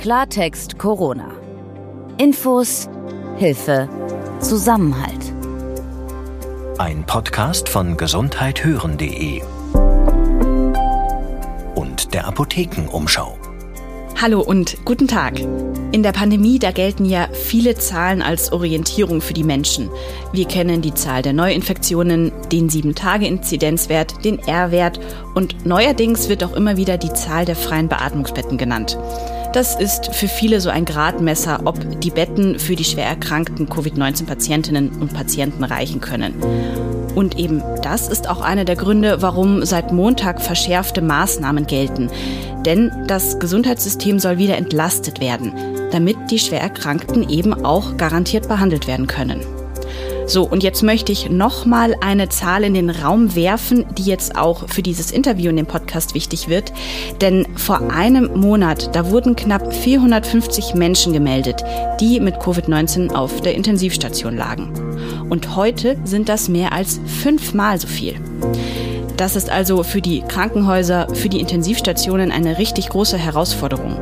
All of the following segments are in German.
Klartext Corona. Infos, Hilfe, Zusammenhalt. Ein Podcast von gesundheithören.de und der Apothekenumschau. Hallo und guten Tag. In der Pandemie, da gelten ja viele Zahlen als Orientierung für die Menschen. Wir kennen die Zahl der Neuinfektionen, den 7-Tage-Inzidenzwert, den R-Wert und neuerdings wird auch immer wieder die Zahl der freien Beatmungsbetten genannt. Das ist für viele so ein Gradmesser, ob die Betten für die schwer erkrankten Covid-19-Patientinnen und Patienten reichen können. Und eben das ist auch einer der Gründe, warum seit Montag verschärfte Maßnahmen gelten. Denn das Gesundheitssystem soll wieder entlastet werden, damit die schwer Erkrankten eben auch garantiert behandelt werden können. So, und jetzt möchte ich nochmal eine Zahl in den Raum werfen, die jetzt auch für dieses Interview in dem Podcast wichtig wird. Denn vor einem Monat, da wurden knapp 450 Menschen gemeldet, die mit Covid-19 auf der Intensivstation lagen. Und heute sind das mehr als fünfmal so viel. Das ist also für die Krankenhäuser, für die Intensivstationen eine richtig große Herausforderung.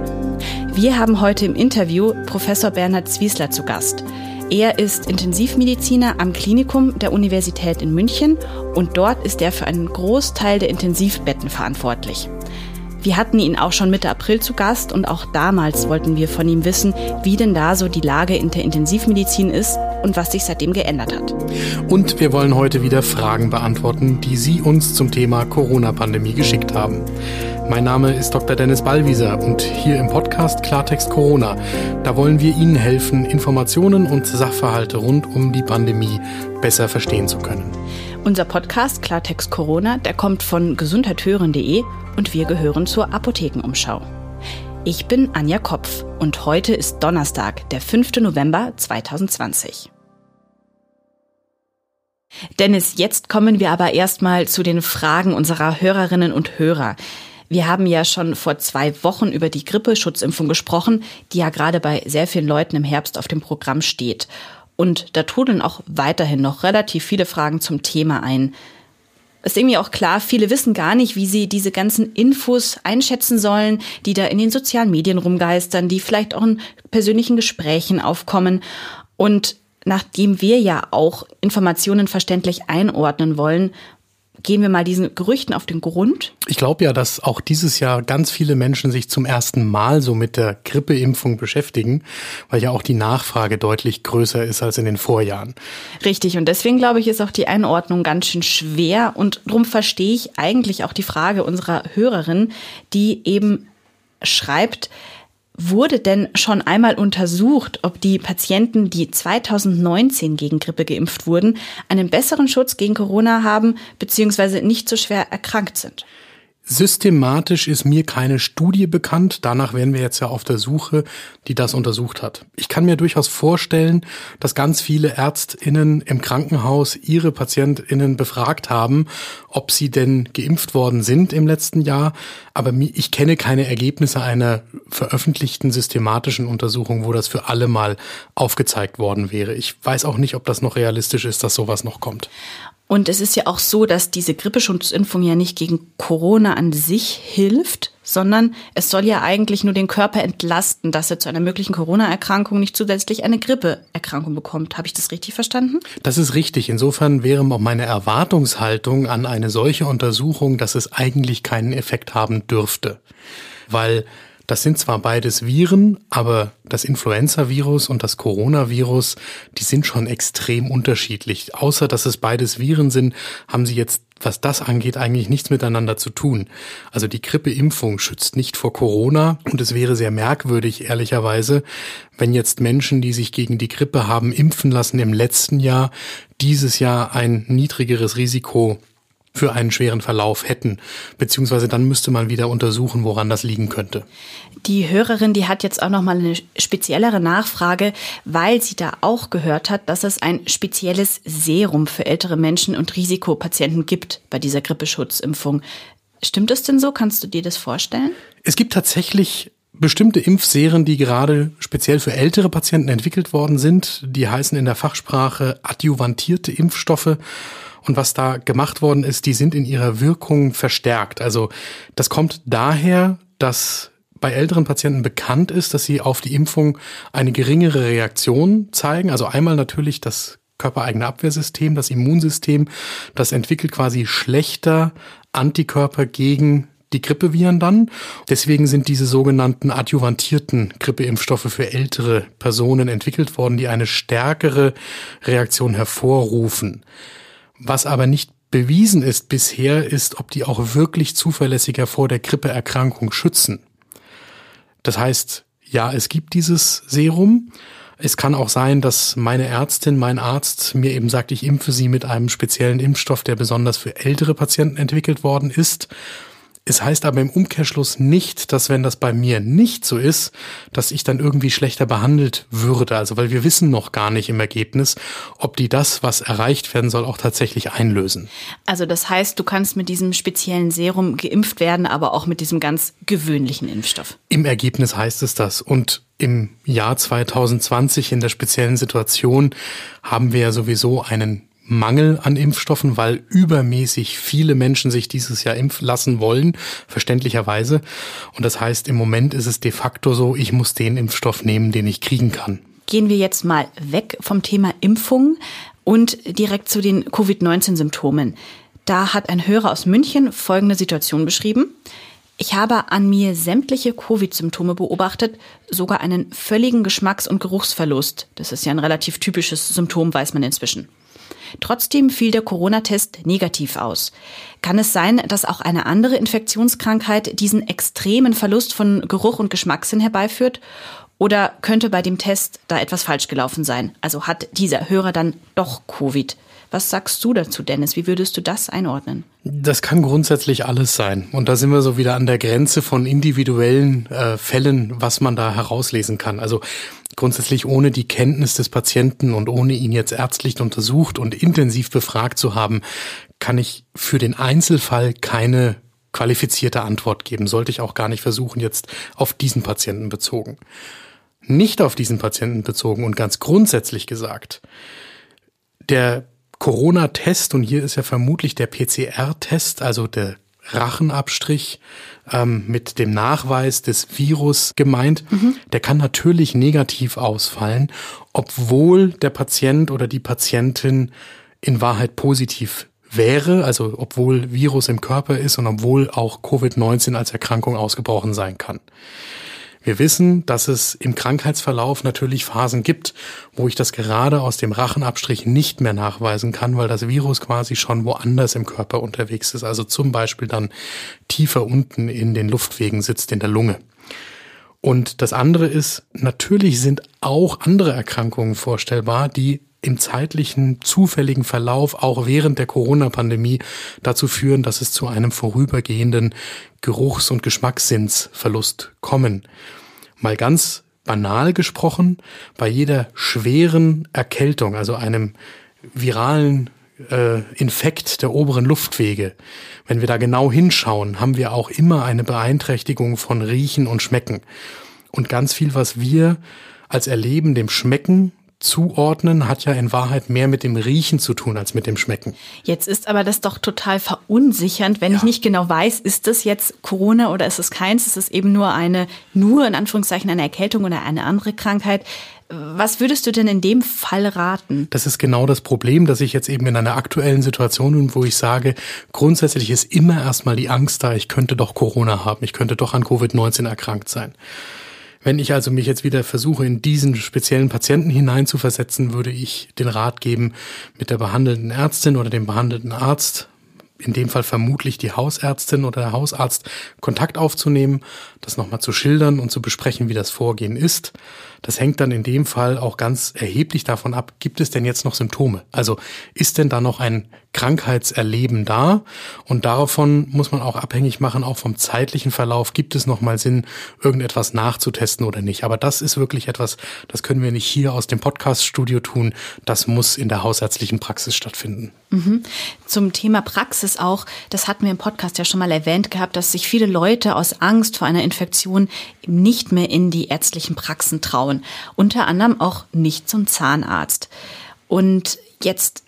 Wir haben heute im Interview Professor Bernhard Zwiesler zu Gast. Er ist Intensivmediziner am Klinikum der Universität in München und dort ist er für einen Großteil der Intensivbetten verantwortlich. Wir hatten ihn auch schon Mitte April zu Gast und auch damals wollten wir von ihm wissen, wie denn da so die Lage in der Intensivmedizin ist und was sich seitdem geändert hat. Und wir wollen heute wieder Fragen beantworten, die Sie uns zum Thema Corona-Pandemie geschickt haben. Mein Name ist Dr. Dennis Ballwieser und hier im Podcast Klartext Corona, da wollen wir Ihnen helfen, Informationen und Sachverhalte rund um die Pandemie besser verstehen zu können. Unser Podcast Klartext Corona, der kommt von gesundheithören.de und wir gehören zur Apothekenumschau. Ich bin Anja Kopf und heute ist Donnerstag, der 5. November 2020. Dennis, jetzt kommen wir aber erstmal zu den Fragen unserer Hörerinnen und Hörer. Wir haben ja schon vor zwei Wochen über die Grippeschutzimpfung gesprochen, die ja gerade bei sehr vielen Leuten im Herbst auf dem Programm steht. Und da trudeln auch weiterhin noch relativ viele Fragen zum Thema ein. Ist irgendwie auch klar, viele wissen gar nicht, wie sie diese ganzen Infos einschätzen sollen, die da in den sozialen Medien rumgeistern, die vielleicht auch in persönlichen Gesprächen aufkommen. Und nachdem wir ja auch Informationen verständlich einordnen wollen, gehen wir mal diesen Gerüchten auf den Grund. Ich glaube ja, dass auch dieses Jahr ganz viele Menschen sich zum ersten Mal so mit der Grippeimpfung beschäftigen, weil ja auch die Nachfrage deutlich größer ist als in den Vorjahren. Richtig, und deswegen glaube ich, ist auch die Einordnung ganz schön schwer und darum verstehe ich eigentlich auch die Frage unserer Hörerin, die eben schreibt, Wurde denn schon einmal untersucht, ob die Patienten, die 2019 gegen Grippe geimpft wurden, einen besseren Schutz gegen Corona haben bzw. nicht so schwer erkrankt sind? Systematisch ist mir keine Studie bekannt. Danach wären wir jetzt ja auf der Suche, die das untersucht hat. Ich kann mir durchaus vorstellen, dass ganz viele Ärztinnen im Krankenhaus ihre Patientinnen befragt haben, ob sie denn geimpft worden sind im letzten Jahr. Aber ich kenne keine Ergebnisse einer veröffentlichten systematischen Untersuchung, wo das für alle mal aufgezeigt worden wäre. Ich weiß auch nicht, ob das noch realistisch ist, dass sowas noch kommt. Und es ist ja auch so, dass diese Grippeschutzimpfung ja nicht gegen Corona an sich hilft, sondern es soll ja eigentlich nur den Körper entlasten, dass er zu einer möglichen Corona-Erkrankung nicht zusätzlich eine Grippeerkrankung bekommt. Habe ich das richtig verstanden? Das ist richtig. Insofern wäre auch meine Erwartungshaltung an eine solche Untersuchung, dass es eigentlich keinen Effekt haben dürfte. Weil das sind zwar beides Viren, aber das Influenza-Virus und das Coronavirus, die sind schon extrem unterschiedlich. Außer dass es beides Viren sind, haben sie jetzt, was das angeht, eigentlich nichts miteinander zu tun. Also die Grippeimpfung schützt nicht vor Corona und es wäre sehr merkwürdig, ehrlicherweise, wenn jetzt Menschen, die sich gegen die Grippe haben impfen lassen im letzten Jahr, dieses Jahr ein niedrigeres Risiko für einen schweren Verlauf hätten. Beziehungsweise dann müsste man wieder untersuchen, woran das liegen könnte. Die Hörerin, die hat jetzt auch noch mal eine speziellere Nachfrage, weil sie da auch gehört hat, dass es ein spezielles Serum für ältere Menschen und Risikopatienten gibt bei dieser Grippeschutzimpfung. Stimmt es denn so? Kannst du dir das vorstellen? Es gibt tatsächlich bestimmte Impfserien, die gerade speziell für ältere Patienten entwickelt worden sind. Die heißen in der Fachsprache adjuvantierte Impfstoffe. Und was da gemacht worden ist, die sind in ihrer Wirkung verstärkt. Also das kommt daher, dass bei älteren Patienten bekannt ist, dass sie auf die Impfung eine geringere Reaktion zeigen. Also einmal natürlich das körpereigene Abwehrsystem, das Immunsystem, das entwickelt quasi schlechter Antikörper gegen die Grippeviren dann. Deswegen sind diese sogenannten adjuvantierten Grippeimpfstoffe für ältere Personen entwickelt worden, die eine stärkere Reaktion hervorrufen. Was aber nicht bewiesen ist bisher, ist, ob die auch wirklich zuverlässiger vor der Grippeerkrankung schützen. Das heißt, ja, es gibt dieses Serum. Es kann auch sein, dass meine Ärztin, mein Arzt mir eben sagt, ich impfe sie mit einem speziellen Impfstoff, der besonders für ältere Patienten entwickelt worden ist. Es heißt aber im Umkehrschluss nicht, dass wenn das bei mir nicht so ist, dass ich dann irgendwie schlechter behandelt würde. Also weil wir wissen noch gar nicht im Ergebnis, ob die das, was erreicht werden soll, auch tatsächlich einlösen. Also das heißt, du kannst mit diesem speziellen Serum geimpft werden, aber auch mit diesem ganz gewöhnlichen Impfstoff. Im Ergebnis heißt es das. Und im Jahr 2020 in der speziellen Situation haben wir ja sowieso einen Mangel an Impfstoffen, weil übermäßig viele Menschen sich dieses Jahr impfen lassen wollen, verständlicherweise. Und das heißt, im Moment ist es de facto so, ich muss den Impfstoff nehmen, den ich kriegen kann. Gehen wir jetzt mal weg vom Thema Impfung und direkt zu den Covid-19-Symptomen. Da hat ein Hörer aus München folgende Situation beschrieben. Ich habe an mir sämtliche Covid-Symptome beobachtet, sogar einen völligen Geschmacks- und Geruchsverlust. Das ist ja ein relativ typisches Symptom, weiß man inzwischen. Trotzdem fiel der Corona-Test negativ aus. Kann es sein, dass auch eine andere Infektionskrankheit diesen extremen Verlust von Geruch und Geschmackssinn herbeiführt? Oder könnte bei dem Test da etwas falsch gelaufen sein? Also hat dieser Hörer dann doch Covid? Was sagst du dazu, Dennis? Wie würdest du das einordnen? Das kann grundsätzlich alles sein. Und da sind wir so wieder an der Grenze von individuellen äh, Fällen, was man da herauslesen kann. Also grundsätzlich ohne die Kenntnis des Patienten und ohne ihn jetzt ärztlich untersucht und intensiv befragt zu haben, kann ich für den Einzelfall keine qualifizierte Antwort geben. Sollte ich auch gar nicht versuchen, jetzt auf diesen Patienten bezogen. Nicht auf diesen Patienten bezogen und ganz grundsätzlich gesagt, der Corona-Test, und hier ist ja vermutlich der PCR-Test, also der Rachenabstrich ähm, mit dem Nachweis des Virus gemeint, mhm. der kann natürlich negativ ausfallen, obwohl der Patient oder die Patientin in Wahrheit positiv wäre, also obwohl Virus im Körper ist und obwohl auch Covid-19 als Erkrankung ausgebrochen sein kann. Wir wissen, dass es im Krankheitsverlauf natürlich Phasen gibt, wo ich das gerade aus dem Rachenabstrich nicht mehr nachweisen kann, weil das Virus quasi schon woanders im Körper unterwegs ist. Also zum Beispiel dann tiefer unten in den Luftwegen sitzt, in der Lunge. Und das andere ist, natürlich sind auch andere Erkrankungen vorstellbar, die im zeitlichen zufälligen Verlauf auch während der Corona-Pandemie dazu führen, dass es zu einem vorübergehenden Geruchs- und Geschmackssinnsverlust kommen. Mal ganz banal gesprochen, bei jeder schweren Erkältung, also einem viralen äh, Infekt der oberen Luftwege, wenn wir da genau hinschauen, haben wir auch immer eine Beeinträchtigung von Riechen und Schmecken. Und ganz viel, was wir als Erleben dem Schmecken zuordnen, hat ja in Wahrheit mehr mit dem Riechen zu tun als mit dem Schmecken. Jetzt ist aber das doch total verunsichernd, wenn ja. ich nicht genau weiß, ist das jetzt Corona oder ist es keins? Ist es eben nur eine, nur in Anführungszeichen eine Erkältung oder eine andere Krankheit? Was würdest du denn in dem Fall raten? Das ist genau das Problem, dass ich jetzt eben in einer aktuellen Situation bin, wo ich sage, grundsätzlich ist immer erstmal die Angst da, ich könnte doch Corona haben, ich könnte doch an Covid-19 erkrankt sein. Wenn ich also mich jetzt wieder versuche, in diesen speziellen Patienten hineinzuversetzen, würde ich den Rat geben, mit der behandelnden Ärztin oder dem behandelnden Arzt in dem Fall vermutlich die Hausärztin oder der Hausarzt Kontakt aufzunehmen, das nochmal zu schildern und zu besprechen, wie das Vorgehen ist. Das hängt dann in dem Fall auch ganz erheblich davon ab, gibt es denn jetzt noch Symptome? Also ist denn da noch ein Krankheitserleben da? Und davon muss man auch abhängig machen, auch vom zeitlichen Verlauf, gibt es noch mal Sinn, irgendetwas nachzutesten oder nicht? Aber das ist wirklich etwas, das können wir nicht hier aus dem Podcaststudio tun. Das muss in der hausärztlichen Praxis stattfinden. Mhm. Zum Thema Praxis auch, das hatten wir im Podcast ja schon mal erwähnt gehabt, dass sich viele Leute aus Angst vor einer Infektion nicht mehr in die ärztlichen Praxen trauen. Unter anderem auch nicht zum Zahnarzt. Und jetzt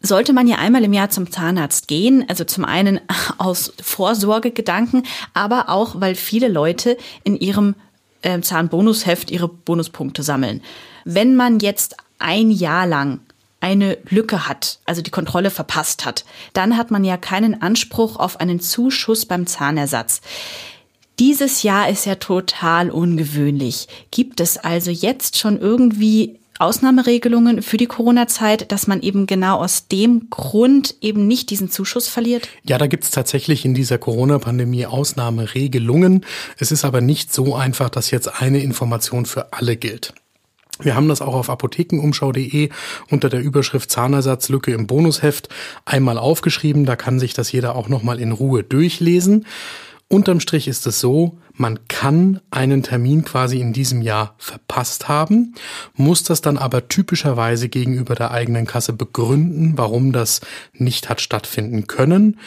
sollte man ja einmal im Jahr zum Zahnarzt gehen. Also zum einen aus Vorsorgegedanken, aber auch, weil viele Leute in ihrem äh, Zahnbonusheft ihre Bonuspunkte sammeln. Wenn man jetzt ein Jahr lang eine Lücke hat, also die Kontrolle verpasst hat, dann hat man ja keinen Anspruch auf einen Zuschuss beim Zahnersatz. Dieses Jahr ist ja total ungewöhnlich. Gibt es also jetzt schon irgendwie Ausnahmeregelungen für die Corona-Zeit, dass man eben genau aus dem Grund eben nicht diesen Zuschuss verliert? Ja, da gibt es tatsächlich in dieser Corona-Pandemie Ausnahmeregelungen. Es ist aber nicht so einfach, dass jetzt eine Information für alle gilt. Wir haben das auch auf apothekenumschau.de unter der Überschrift Zahnersatzlücke im Bonusheft einmal aufgeschrieben. Da kann sich das jeder auch nochmal in Ruhe durchlesen. Unterm Strich ist es so, man kann einen Termin quasi in diesem Jahr verpasst haben, muss das dann aber typischerweise gegenüber der eigenen Kasse begründen, warum das nicht hat stattfinden können.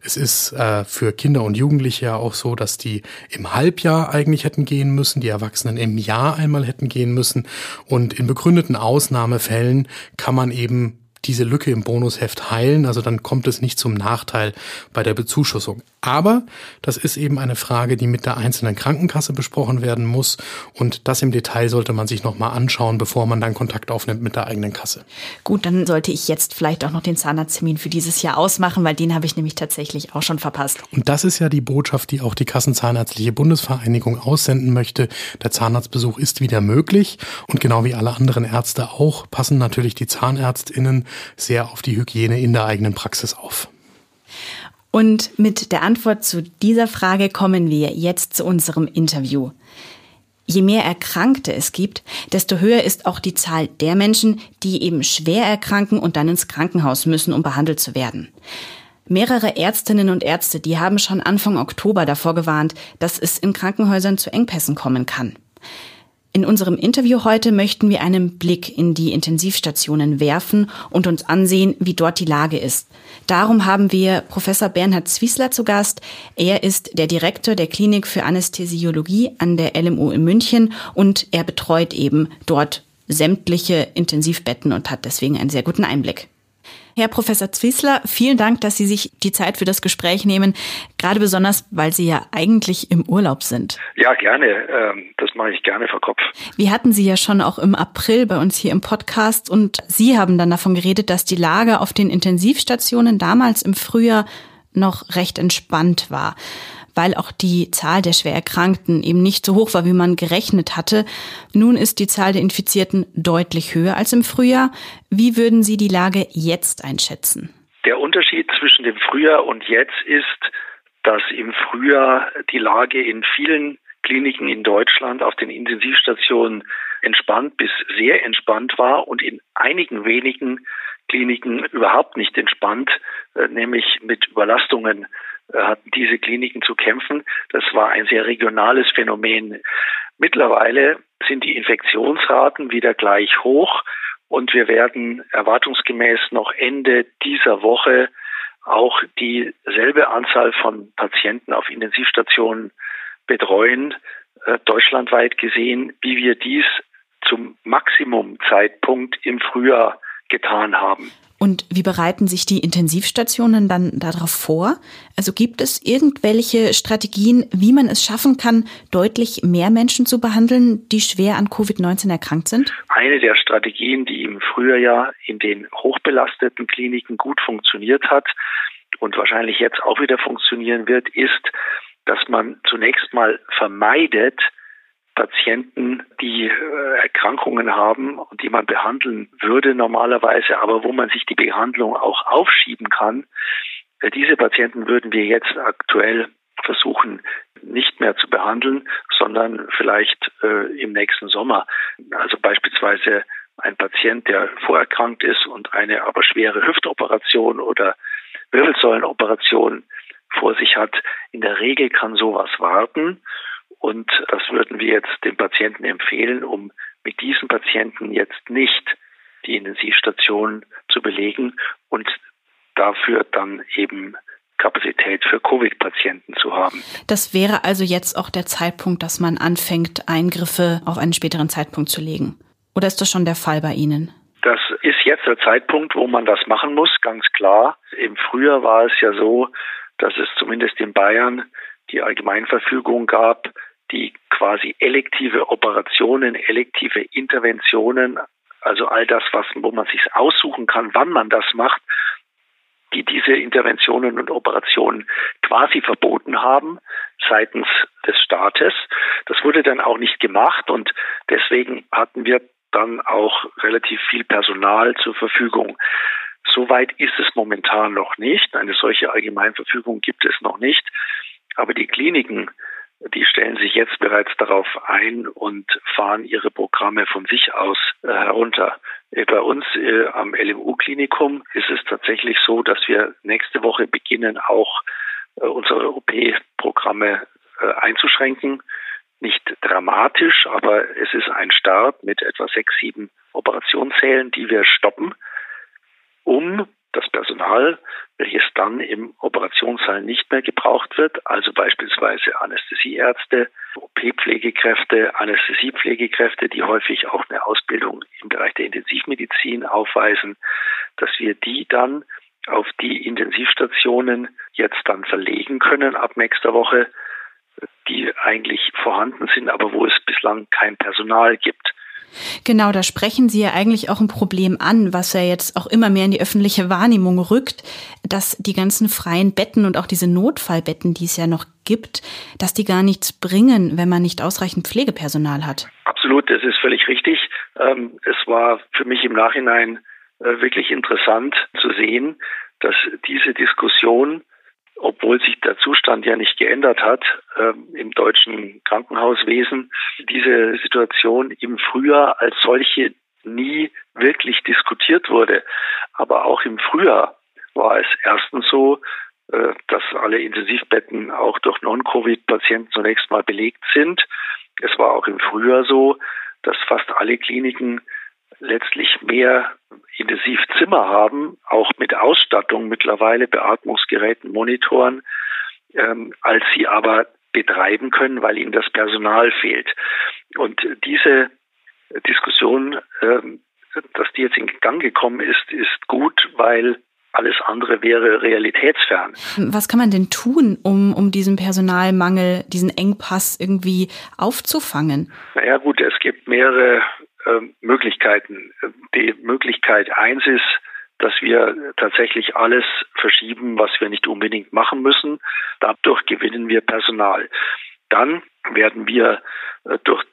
Es ist äh, für Kinder und Jugendliche ja auch so, dass die im Halbjahr eigentlich hätten gehen müssen, die Erwachsenen im Jahr einmal hätten gehen müssen. Und in begründeten Ausnahmefällen kann man eben diese Lücke im Bonusheft heilen. Also dann kommt es nicht zum Nachteil bei der Bezuschussung. Aber das ist eben eine Frage, die mit der einzelnen Krankenkasse besprochen werden muss. Und das im Detail sollte man sich nochmal anschauen, bevor man dann Kontakt aufnimmt mit der eigenen Kasse. Gut, dann sollte ich jetzt vielleicht auch noch den Zahnarzttermin für dieses Jahr ausmachen, weil den habe ich nämlich tatsächlich auch schon verpasst. Und das ist ja die Botschaft, die auch die Kassenzahnärztliche Bundesvereinigung aussenden möchte. Der Zahnarztbesuch ist wieder möglich. Und genau wie alle anderen Ärzte auch, passen natürlich die Zahnärztinnen sehr auf die Hygiene in der eigenen Praxis auf. Und mit der Antwort zu dieser Frage kommen wir jetzt zu unserem Interview. Je mehr Erkrankte es gibt, desto höher ist auch die Zahl der Menschen, die eben schwer erkranken und dann ins Krankenhaus müssen, um behandelt zu werden. Mehrere Ärztinnen und Ärzte, die haben schon Anfang Oktober davor gewarnt, dass es in Krankenhäusern zu Engpässen kommen kann. In unserem Interview heute möchten wir einen Blick in die Intensivstationen werfen und uns ansehen, wie dort die Lage ist. Darum haben wir Professor Bernhard Zwiesler zu Gast. Er ist der Direktor der Klinik für Anästhesiologie an der LMU in München und er betreut eben dort sämtliche Intensivbetten und hat deswegen einen sehr guten Einblick. Herr Professor Zwiesler, vielen Dank, dass Sie sich die Zeit für das Gespräch nehmen, gerade besonders, weil Sie ja eigentlich im Urlaub sind. Ja, gerne. Ähm, das mache ich gerne vor Kopf. Wir hatten Sie ja schon auch im April bei uns hier im Podcast und Sie haben dann davon geredet, dass die Lage auf den Intensivstationen damals im Frühjahr noch recht entspannt war weil auch die Zahl der Schwererkrankten eben nicht so hoch war, wie man gerechnet hatte. Nun ist die Zahl der Infizierten deutlich höher als im Frühjahr. Wie würden Sie die Lage jetzt einschätzen? Der Unterschied zwischen dem Frühjahr und jetzt ist, dass im Frühjahr die Lage in vielen Kliniken in Deutschland auf den Intensivstationen entspannt bis sehr entspannt war und in einigen wenigen Kliniken überhaupt nicht entspannt, äh, nämlich mit Überlastungen hatten diese Kliniken zu kämpfen. Das war ein sehr regionales Phänomen. Mittlerweile sind die Infektionsraten wieder gleich hoch und wir werden erwartungsgemäß noch Ende dieser Woche auch dieselbe Anzahl von Patienten auf Intensivstationen betreuen, äh, deutschlandweit gesehen, wie wir dies zum Maximumzeitpunkt im Frühjahr getan haben. Und wie bereiten sich die Intensivstationen dann darauf vor? Also gibt es irgendwelche Strategien, wie man es schaffen kann, deutlich mehr Menschen zu behandeln, die schwer an Covid-19 erkrankt sind? Eine der Strategien, die im Frühjahr in den hochbelasteten Kliniken gut funktioniert hat und wahrscheinlich jetzt auch wieder funktionieren wird, ist, dass man zunächst mal vermeidet, Patienten, die äh, Erkrankungen haben und die man behandeln würde normalerweise, aber wo man sich die Behandlung auch aufschieben kann. Äh, diese Patienten würden wir jetzt aktuell versuchen, nicht mehr zu behandeln, sondern vielleicht äh, im nächsten Sommer. Also beispielsweise ein Patient, der vorerkrankt ist und eine aber schwere Hüftoperation oder Wirbelsäulenoperation vor sich hat. In der Regel kann sowas warten. Und das würden wir jetzt den Patienten empfehlen, um mit diesen Patienten jetzt nicht die Intensivstation zu belegen und dafür dann eben Kapazität für Covid-Patienten zu haben. Das wäre also jetzt auch der Zeitpunkt, dass man anfängt, Eingriffe auf einen späteren Zeitpunkt zu legen. Oder ist das schon der Fall bei Ihnen? Das ist jetzt der Zeitpunkt, wo man das machen muss, ganz klar. Im Frühjahr war es ja so, dass es zumindest in Bayern die Allgemeinverfügung gab, die quasi elektive Operationen, elektive Interventionen, also all das, was, wo man sich aussuchen kann, wann man das macht, die diese Interventionen und Operationen quasi verboten haben seitens des Staates. Das wurde dann auch nicht gemacht und deswegen hatten wir dann auch relativ viel Personal zur Verfügung. Soweit ist es momentan noch nicht. Eine solche Allgemeinverfügung gibt es noch nicht. Aber die Kliniken, die stellen sich jetzt bereits darauf ein und fahren ihre Programme von sich aus äh, herunter. Äh, bei uns äh, am LMU-Klinikum ist es tatsächlich so, dass wir nächste Woche beginnen, auch äh, unsere OP-Programme äh, einzuschränken. Nicht dramatisch, aber es ist ein Start mit etwa sechs, sieben Operationssälen, die wir stoppen, um das Personal, welches dann im Operationssaal nicht mehr gebraucht wird, also beispielsweise Anästhesieärzte, OP-Pflegekräfte, Anästhesiepflegekräfte, die häufig auch eine Ausbildung im Bereich der Intensivmedizin aufweisen, dass wir die dann auf die Intensivstationen jetzt dann verlegen können ab nächster Woche, die eigentlich vorhanden sind, aber wo es bislang kein Personal gibt. Genau, da sprechen Sie ja eigentlich auch ein Problem an, was ja jetzt auch immer mehr in die öffentliche Wahrnehmung rückt, dass die ganzen freien Betten und auch diese Notfallbetten, die es ja noch gibt, dass die gar nichts bringen, wenn man nicht ausreichend Pflegepersonal hat. Absolut, das ist völlig richtig. Ähm, es war für mich im Nachhinein äh, wirklich interessant zu sehen, dass diese Diskussion obwohl sich der Zustand ja nicht geändert hat äh, im deutschen Krankenhauswesen, diese Situation im Frühjahr als solche nie wirklich diskutiert wurde. Aber auch im Frühjahr war es erstens so, äh, dass alle Intensivbetten auch durch Non-Covid-Patienten zunächst mal belegt sind. Es war auch im Frühjahr so, dass fast alle Kliniken letztlich mehr Intensivzimmer haben, auch mit Ausstattung mittlerweile, Beatmungsgeräten, Monitoren, ähm, als sie aber betreiben können, weil ihnen das Personal fehlt. Und diese Diskussion, ähm, dass die jetzt in Gang gekommen ist, ist gut, weil alles andere wäre realitätsfern. Was kann man denn tun, um, um diesen Personalmangel, diesen Engpass irgendwie aufzufangen? Naja gut, es gibt mehrere Möglichkeiten. Die Möglichkeit eins ist, dass wir tatsächlich alles verschieben, was wir nicht unbedingt machen müssen. Dadurch gewinnen wir Personal. Dann werden wir äh, durch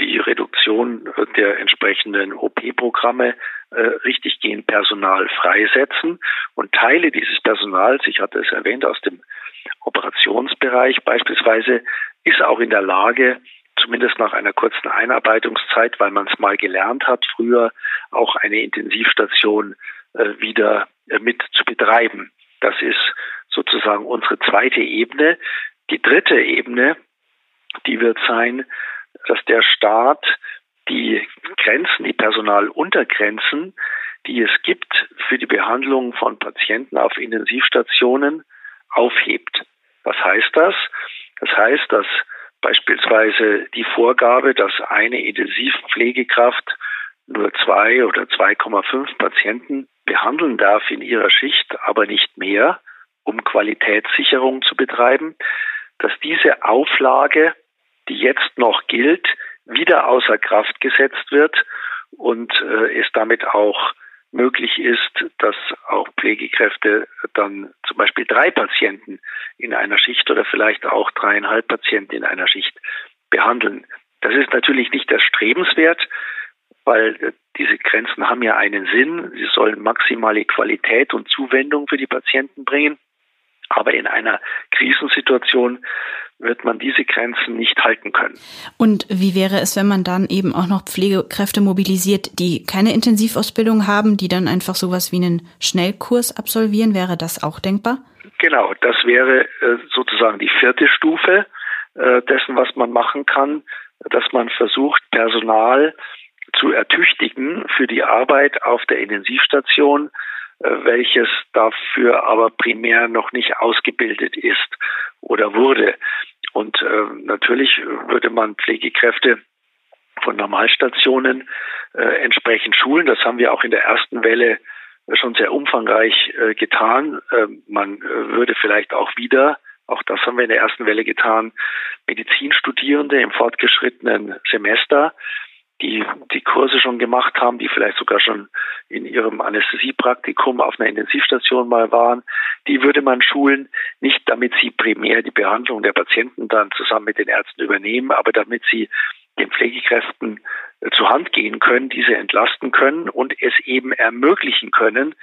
die Reduktion der entsprechenden OP-Programme äh, richtiggehend Personal freisetzen und Teile dieses Personals, ich hatte es erwähnt, aus dem Operationsbereich beispielsweise, ist auch in der Lage, zumindest nach einer kurzen Einarbeitungszeit, weil man es mal gelernt hat, früher auch eine Intensivstation äh, wieder äh, mit zu betreiben. Das ist sozusagen unsere zweite Ebene. Die dritte Ebene, die wird sein, dass der Staat die Grenzen, die Personaluntergrenzen, die es gibt für die Behandlung von Patienten auf Intensivstationen, aufhebt. Was heißt das? Das heißt, dass Beispielsweise die Vorgabe, dass eine Intensivpflegekraft nur zwei oder 2,5 Patienten behandeln darf in ihrer Schicht, aber nicht mehr, um Qualitätssicherung zu betreiben, dass diese Auflage, die jetzt noch gilt, wieder außer Kraft gesetzt wird und äh, es damit auch möglich ist, dass auch Pflegekräfte dann zum Beispiel drei Patienten in einer Schicht oder vielleicht auch dreieinhalb Patienten in einer Schicht behandeln. Das ist natürlich nicht erstrebenswert, weil äh, diese Grenzen haben ja einen Sinn. Sie sollen maximale Qualität und Zuwendung für die Patienten bringen. Aber in einer Krisensituation wird man diese Grenzen nicht halten können. Und wie wäre es, wenn man dann eben auch noch Pflegekräfte mobilisiert, die keine Intensivausbildung haben, die dann einfach sowas wie einen Schnellkurs absolvieren? Wäre das auch denkbar? Genau, das wäre äh, sozusagen die vierte Stufe äh, dessen, was man machen kann, dass man versucht, Personal zu ertüchtigen für die Arbeit auf der Intensivstation, welches dafür aber primär noch nicht ausgebildet ist oder wurde. Und äh, natürlich würde man Pflegekräfte von Normalstationen äh, entsprechend schulen. Das haben wir auch in der ersten Welle schon sehr umfangreich äh, getan. Äh, man äh, würde vielleicht auch wieder, auch das haben wir in der ersten Welle getan, Medizinstudierende im fortgeschrittenen Semester die die Kurse schon gemacht haben, die vielleicht sogar schon in ihrem Anästhesiepraktikum auf einer Intensivstation mal waren, die würde man schulen, nicht damit sie primär die Behandlung der Patienten dann zusammen mit den Ärzten übernehmen, aber damit sie den Pflegekräften äh, zur Hand gehen können, diese entlasten können und es eben ermöglichen können,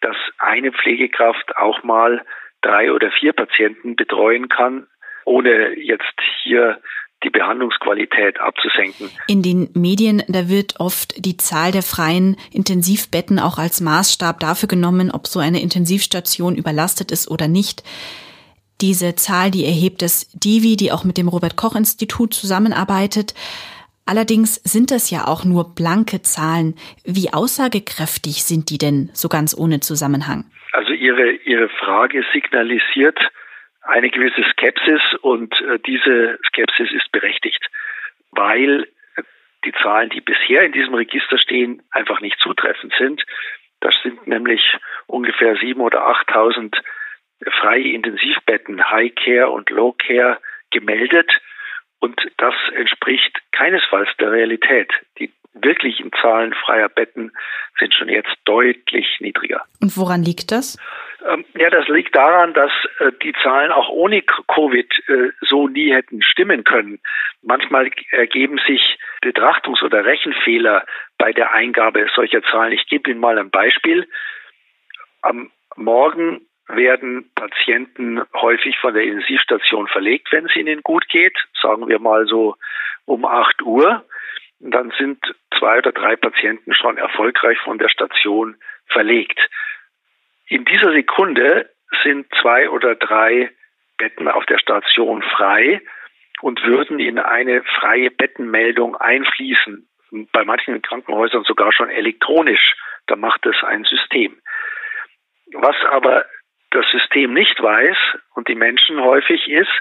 dass eine Pflegekraft auch mal drei oder vier Patienten betreuen kann, ohne jetzt hier die Behandlungsqualität abzusenken. In den Medien, da wird oft die Zahl der freien Intensivbetten auch als Maßstab dafür genommen, ob so eine Intensivstation überlastet ist oder nicht. Diese Zahl, die erhebt das Divi, die auch mit dem Robert Koch Institut zusammenarbeitet. Allerdings sind das ja auch nur blanke Zahlen. Wie aussagekräftig sind die denn so ganz ohne Zusammenhang? Also Ihre, Ihre Frage signalisiert eine gewisse Skepsis und äh, diese Skepsis ist berechtigt, weil die Zahlen, die bisher in diesem Register stehen, einfach nicht zutreffend sind. Das sind nämlich ungefähr sieben oder 8.000 freie Intensivbetten, High Care und Low Care gemeldet. Und das entspricht keinesfalls der Realität. Die wirklichen Zahlen freier Betten sind schon jetzt deutlich niedriger. Und woran liegt das? Ähm, ja, das liegt daran, dass äh, die Zahlen auch ohne Covid äh, so nie hätten stimmen können. Manchmal ergeben sich Betrachtungs- oder Rechenfehler bei der Eingabe solcher Zahlen. Ich gebe Ihnen mal ein Beispiel. Am Morgen werden Patienten häufig von der Intensivstation verlegt, wenn es ihnen gut geht, sagen wir mal so um 8 Uhr. Dann sind zwei oder drei Patienten schon erfolgreich von der Station verlegt. In dieser Sekunde sind zwei oder drei Betten auf der Station frei und würden in eine freie Bettenmeldung einfließen. Bei manchen Krankenhäusern sogar schon elektronisch. Da macht es ein System. Was aber das System nicht weiß und die Menschen häufig ist,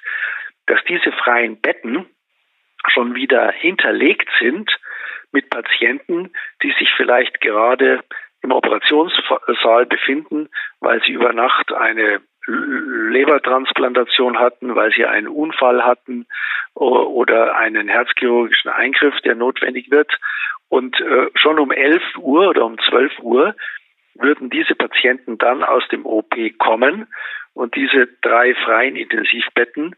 dass diese freien Betten schon wieder hinterlegt sind mit Patienten, die sich vielleicht gerade im Operationssaal befinden, weil sie über Nacht eine Lebertransplantation hatten, weil sie einen Unfall hatten oder einen herzchirurgischen Eingriff, der notwendig wird. Und äh, schon um 11 Uhr oder um 12 Uhr würden diese Patienten dann aus dem OP kommen und diese drei freien Intensivbetten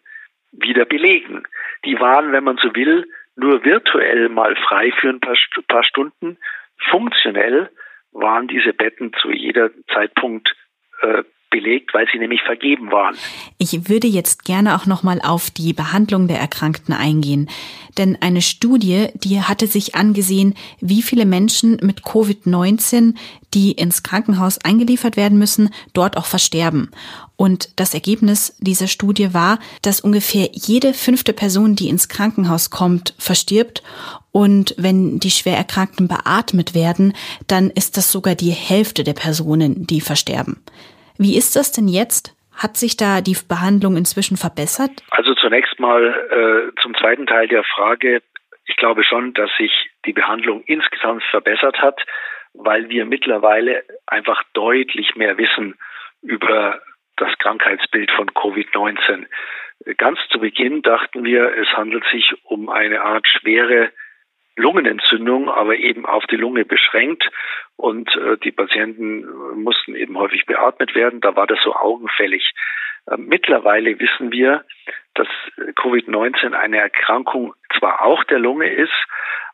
wieder belegen. Die waren, wenn man so will, nur virtuell mal frei für ein paar, paar Stunden. Funktionell waren diese Betten zu jeder Zeitpunkt äh, belegt, weil sie nämlich vergeben waren. Ich würde jetzt gerne auch noch mal auf die Behandlung der Erkrankten eingehen, denn eine Studie, die hatte sich angesehen, wie viele Menschen mit Covid-19, die ins Krankenhaus eingeliefert werden müssen, dort auch versterben. Und das Ergebnis dieser Studie war, dass ungefähr jede fünfte Person, die ins Krankenhaus kommt, verstirbt. Und wenn die schwer Erkrankten beatmet werden, dann ist das sogar die Hälfte der Personen, die versterben. Wie ist das denn jetzt? Hat sich da die Behandlung inzwischen verbessert? Also zunächst mal äh, zum zweiten Teil der Frage. Ich glaube schon, dass sich die Behandlung insgesamt verbessert hat, weil wir mittlerweile einfach deutlich mehr wissen über das Krankheitsbild von Covid-19. Ganz zu Beginn dachten wir, es handelt sich um eine Art schwere Lungenentzündung, aber eben auf die Lunge beschränkt. Und äh, die Patienten mussten eben häufig beatmet werden. Da war das so augenfällig. Äh, mittlerweile wissen wir, dass Covid-19 eine Erkrankung zwar auch der Lunge ist,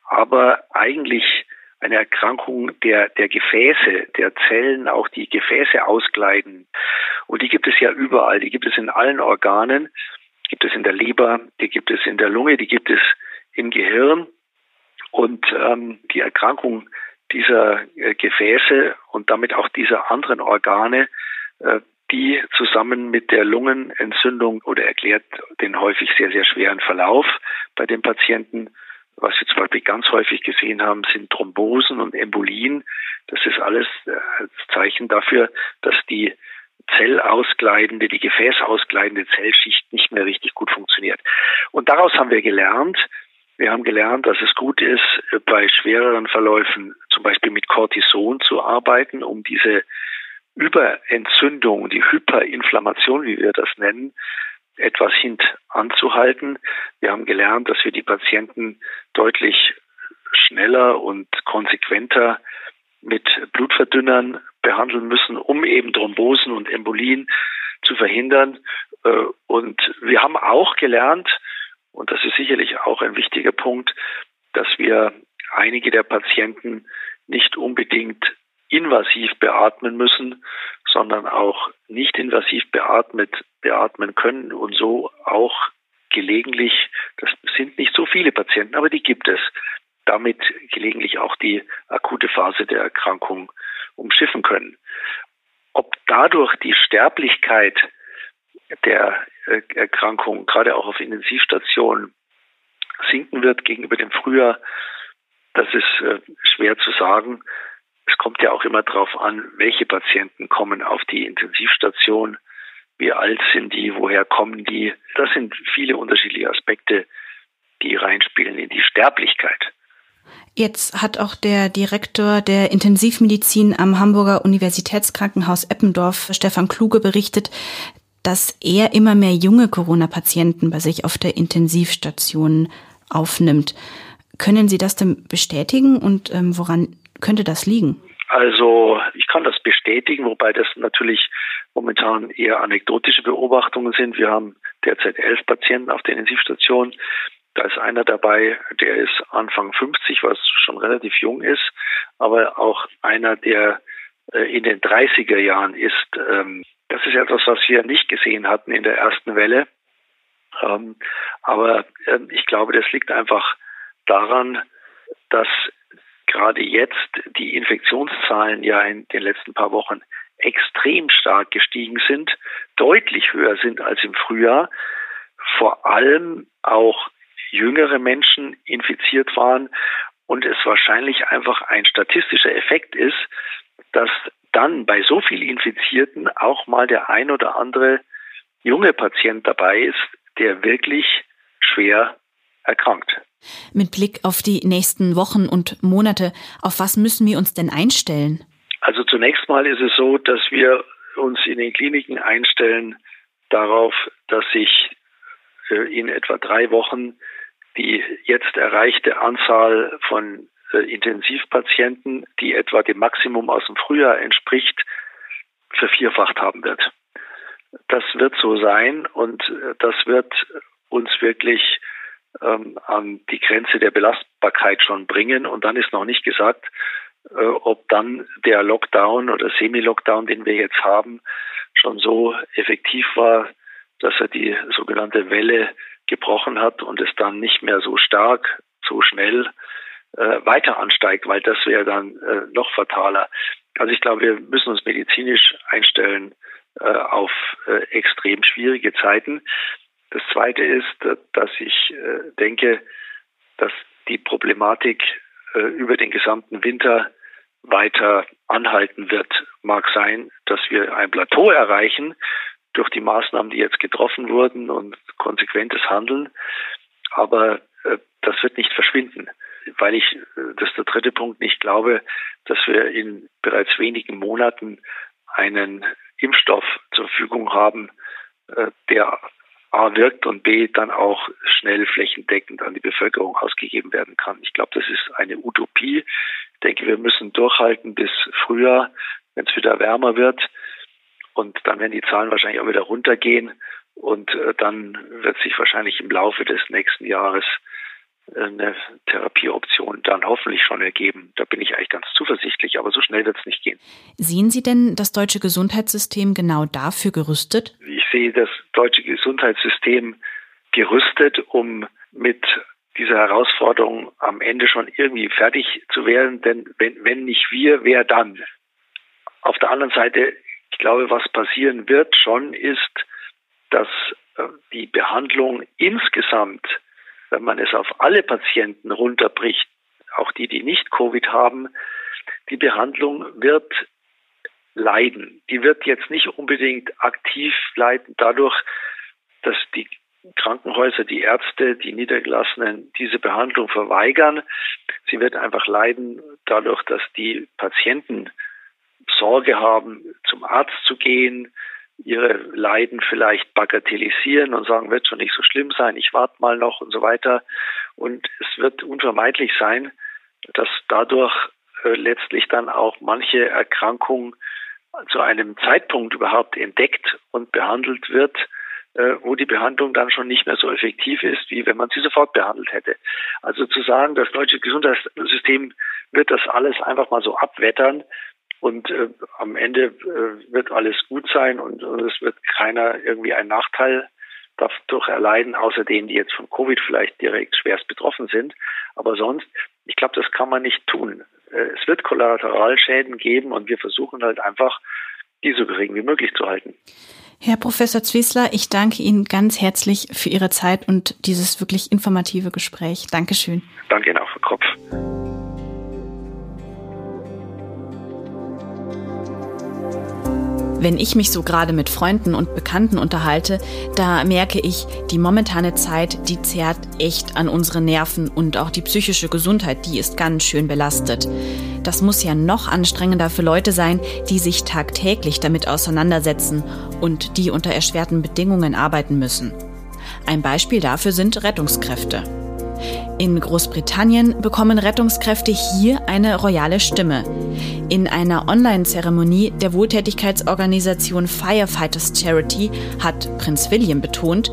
aber eigentlich eine Erkrankung der, der Gefäße, der Zellen, auch die Gefäße ausgleiten. Und die gibt es ja überall. Die gibt es in allen Organen. Die gibt es in der Leber, die gibt es in der Lunge, die gibt es im Gehirn. Und ähm, die Erkrankung dieser äh, Gefäße und damit auch dieser anderen Organe, äh, die zusammen mit der Lungenentzündung oder erklärt den häufig sehr, sehr schweren Verlauf bei den Patienten was wir zum Beispiel ganz häufig gesehen haben, sind Thrombosen und Embolien. Das ist alles äh, Zeichen dafür, dass die zellausgleitende, die gefäßausgleitende Zellschicht nicht mehr richtig gut funktioniert. Und daraus haben wir gelernt, Wir haben gelernt, dass es gut ist, bei schwereren Verläufen zum Beispiel mit Cortison zu arbeiten, um diese Überentzündung, die Hyperinflammation, wie wir das nennen, etwas hintanzuhalten. Wir haben gelernt, dass wir die Patienten deutlich schneller und konsequenter mit Blutverdünnern behandeln müssen, um eben Thrombosen und Embolien zu verhindern. Äh, und wir haben auch gelernt, und das ist sicherlich auch ein wichtiger Punkt, dass wir einige der Patienten nicht unbedingt invasiv beatmen müssen, sondern auch nicht invasiv beatmet beatmen können und so auch gelegentlich, das sind nicht so viele Patienten, aber die gibt es, damit gelegentlich auch die akute Phase der Erkrankung umschiffen können. Ob dadurch die Sterblichkeit der äh, Erkrankung, gerade auch auf Intensivstationen, sinken wird gegenüber dem Frühjahr, das ist äh, schwer zu sagen. Es kommt ja auch immer darauf an, welche Patienten kommen auf die Intensivstation, wie alt sind die, woher kommen die. Das sind viele unterschiedliche Aspekte, die reinspielen in die Sterblichkeit. Jetzt hat auch der Direktor der Intensivmedizin am Hamburger Universitätskrankenhaus Eppendorf, Stefan Kluge, berichtet, dass er immer mehr junge Corona-Patienten bei sich auf der Intensivstation aufnimmt. Können Sie das denn bestätigen und ähm, woran könnte das liegen? Also ich kann das bestätigen, wobei das natürlich momentan eher anekdotische Beobachtungen sind. Wir haben derzeit elf Patienten auf der Intensivstation. Da ist einer dabei, der ist Anfang 50, was schon relativ jung ist, aber auch einer, der äh, in den 30er Jahren ist. Ähm, das ist etwas, was wir nicht gesehen hatten in der ersten Welle. Ähm, aber äh, ich glaube, das liegt einfach daran, dass gerade jetzt die Infektionszahlen ja in den letzten paar Wochen extrem stark gestiegen sind, deutlich höher sind als im Frühjahr, vor allem auch jüngere Menschen infiziert waren und es wahrscheinlich einfach ein statistischer Effekt ist, dass dann bei so viel Infizierten auch mal der ein oder andere junge Patient dabei ist, der wirklich schwer erkrankt. Mit Blick auf die nächsten Wochen und Monate, auf was müssen wir uns denn einstellen? Also zunächst mal ist es so, dass wir uns in den Kliniken einstellen darauf, dass sich äh, in etwa drei Wochen die jetzt erreichte Anzahl von äh, Intensivpatienten, die etwa dem Maximum aus dem Frühjahr entspricht, vervierfacht haben wird. Das wird so sein und äh, das wird uns wirklich ähm, an die Grenze der Belastbarkeit schon bringen. Und dann ist noch nicht gesagt, äh, ob dann der Lockdown oder Semi-Lockdown, den wir jetzt haben, schon so effektiv war, dass er die sogenannte Welle gebrochen hat und es dann nicht mehr so stark, so schnell äh, weiter ansteigt, weil das wäre dann äh, noch fataler. Also ich glaube, wir müssen uns medizinisch einstellen äh, auf äh, extrem schwierige Zeiten. Das Zweite ist, äh, dass ich äh, denke, dass die Problematik äh, über den gesamten Winter weiter anhalten wird. Mag sein, dass wir ein Plateau erreichen durch die Maßnahmen, die jetzt getroffen wurden und konsequentes Handeln. Aber das wird nicht verschwinden weil ich, das ist der dritte Punkt, nicht glaube, dass wir in bereits wenigen Monaten einen Impfstoff zur Verfügung haben, äh, der A wirkt und B dann auch schnell flächendeckend an die Bevölkerung ausgegeben werden kann. Ich glaube, das ist eine Utopie. Ich denke, wir müssen durchhalten bis Frühjahr, wenn es wieder wärmer wird. Und dann werden die Zahlen wahrscheinlich auch wieder runtergehen. Und äh, dann wird sich wahrscheinlich im Laufe des nächsten Jahres eine Therapieoption dann hoffentlich schon ergeben. Da bin ich eigentlich ganz zuversichtlich, aber so schnell wird es nicht gehen. Sehen Sie denn das deutsche Gesundheitssystem genau dafür gerüstet? Sehe das deutsche Gesundheitssystem gerüstet, um mit dieser Herausforderung am Ende schon irgendwie fertig zu werden. Denn wenn, wenn nicht wir, wer dann? Auf der anderen Seite, ich glaube, was passieren wird schon ist, dass äh, die Behandlung insgesamt wenn man es auf alle Patienten runterbricht, auch die, die nicht Covid haben, die Behandlung wird leiden. Die wird jetzt nicht unbedingt aktiv leiden dadurch, dass die Krankenhäuser, die Ärzte, die Niedergelassenen diese Behandlung verweigern. Sie wird einfach leiden dadurch, dass die Patienten Sorge haben, zum Arzt zu gehen, ihre Leiden vielleicht bagatellisieren und sagen, wird schon nicht so schlimm sein, ich warte mal noch und so weiter. Und es wird unvermeidlich sein, dass dadurch äh, letztlich dann auch manche Erkrankung zu einem Zeitpunkt überhaupt entdeckt und behandelt wird, äh, wo die Behandlung dann schon nicht mehr so effektiv ist, wie wenn man sie sofort behandelt hätte. Also zu sagen, das deutsche Gesundheitssystem wird das alles einfach mal so abwettern und äh, am Ende äh, wird alles gut sein und, und es wird keiner irgendwie einen Nachteil dadurch erleiden, außer denen, die jetzt von Covid vielleicht direkt schwerst betroffen sind. Aber sonst, ich glaube, das kann man nicht tun. Äh, es wird Kollateralschäden geben und wir versuchen halt einfach, die so gering wie möglich zu halten. Herr Professor Zwiesler, ich danke Ihnen ganz herzlich für Ihre Zeit und dieses wirklich informative Gespräch. Dankeschön. Danke Ihnen auch, Frau Kropf. Wenn ich mich so gerade mit Freunden und Bekannten unterhalte, da merke ich, die momentane Zeit, die zehrt echt an unsere Nerven und auch die psychische Gesundheit, die ist ganz schön belastet. Das muss ja noch anstrengender für Leute sein, die sich tagtäglich damit auseinandersetzen und die unter erschwerten Bedingungen arbeiten müssen. Ein Beispiel dafür sind Rettungskräfte. In Großbritannien bekommen Rettungskräfte hier eine royale Stimme. In einer Online-Zeremonie der Wohltätigkeitsorganisation Firefighters Charity hat Prinz William betont,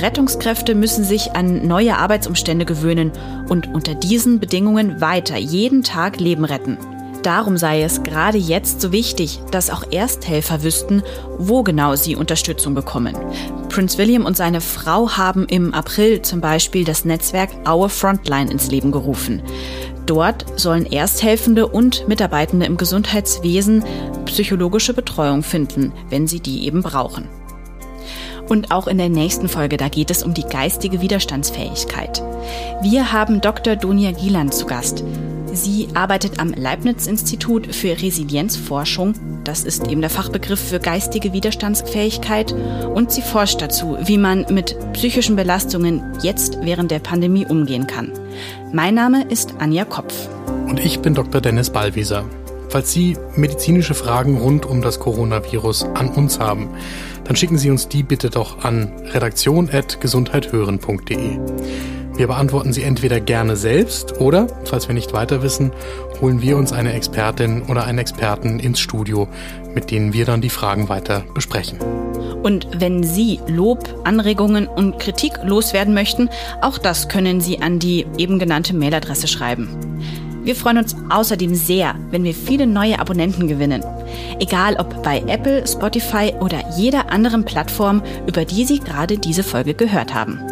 Rettungskräfte müssen sich an neue Arbeitsumstände gewöhnen und unter diesen Bedingungen weiter jeden Tag Leben retten. Darum sei es gerade jetzt so wichtig, dass auch Ersthelfer wüssten, wo genau sie Unterstützung bekommen. Prince William und seine Frau haben im April zum Beispiel das Netzwerk Our Frontline ins Leben gerufen. Dort sollen Ersthelfende und Mitarbeitende im Gesundheitswesen psychologische Betreuung finden, wenn sie die eben brauchen. Und auch in der nächsten Folge, da geht es um die geistige Widerstandsfähigkeit. Wir haben Dr. Donia Gieland zu Gast. Sie arbeitet am Leibniz-Institut für Resilienzforschung. Das ist eben der Fachbegriff für geistige Widerstandsfähigkeit. Und sie forscht dazu, wie man mit psychischen Belastungen jetzt während der Pandemie umgehen kann. Mein Name ist Anja Kopf. Und ich bin Dr. Dennis Ballwieser. Falls Sie medizinische Fragen rund um das Coronavirus an uns haben, dann schicken Sie uns die bitte doch an redaktion.gesundheithören.de. Wir beantworten sie entweder gerne selbst oder, falls wir nicht weiter wissen, holen wir uns eine Expertin oder einen Experten ins Studio, mit denen wir dann die Fragen weiter besprechen. Und wenn Sie Lob, Anregungen und Kritik loswerden möchten, auch das können Sie an die eben genannte Mailadresse schreiben. Wir freuen uns außerdem sehr, wenn wir viele neue Abonnenten gewinnen. Egal ob bei Apple, Spotify oder jeder anderen Plattform, über die Sie gerade diese Folge gehört haben.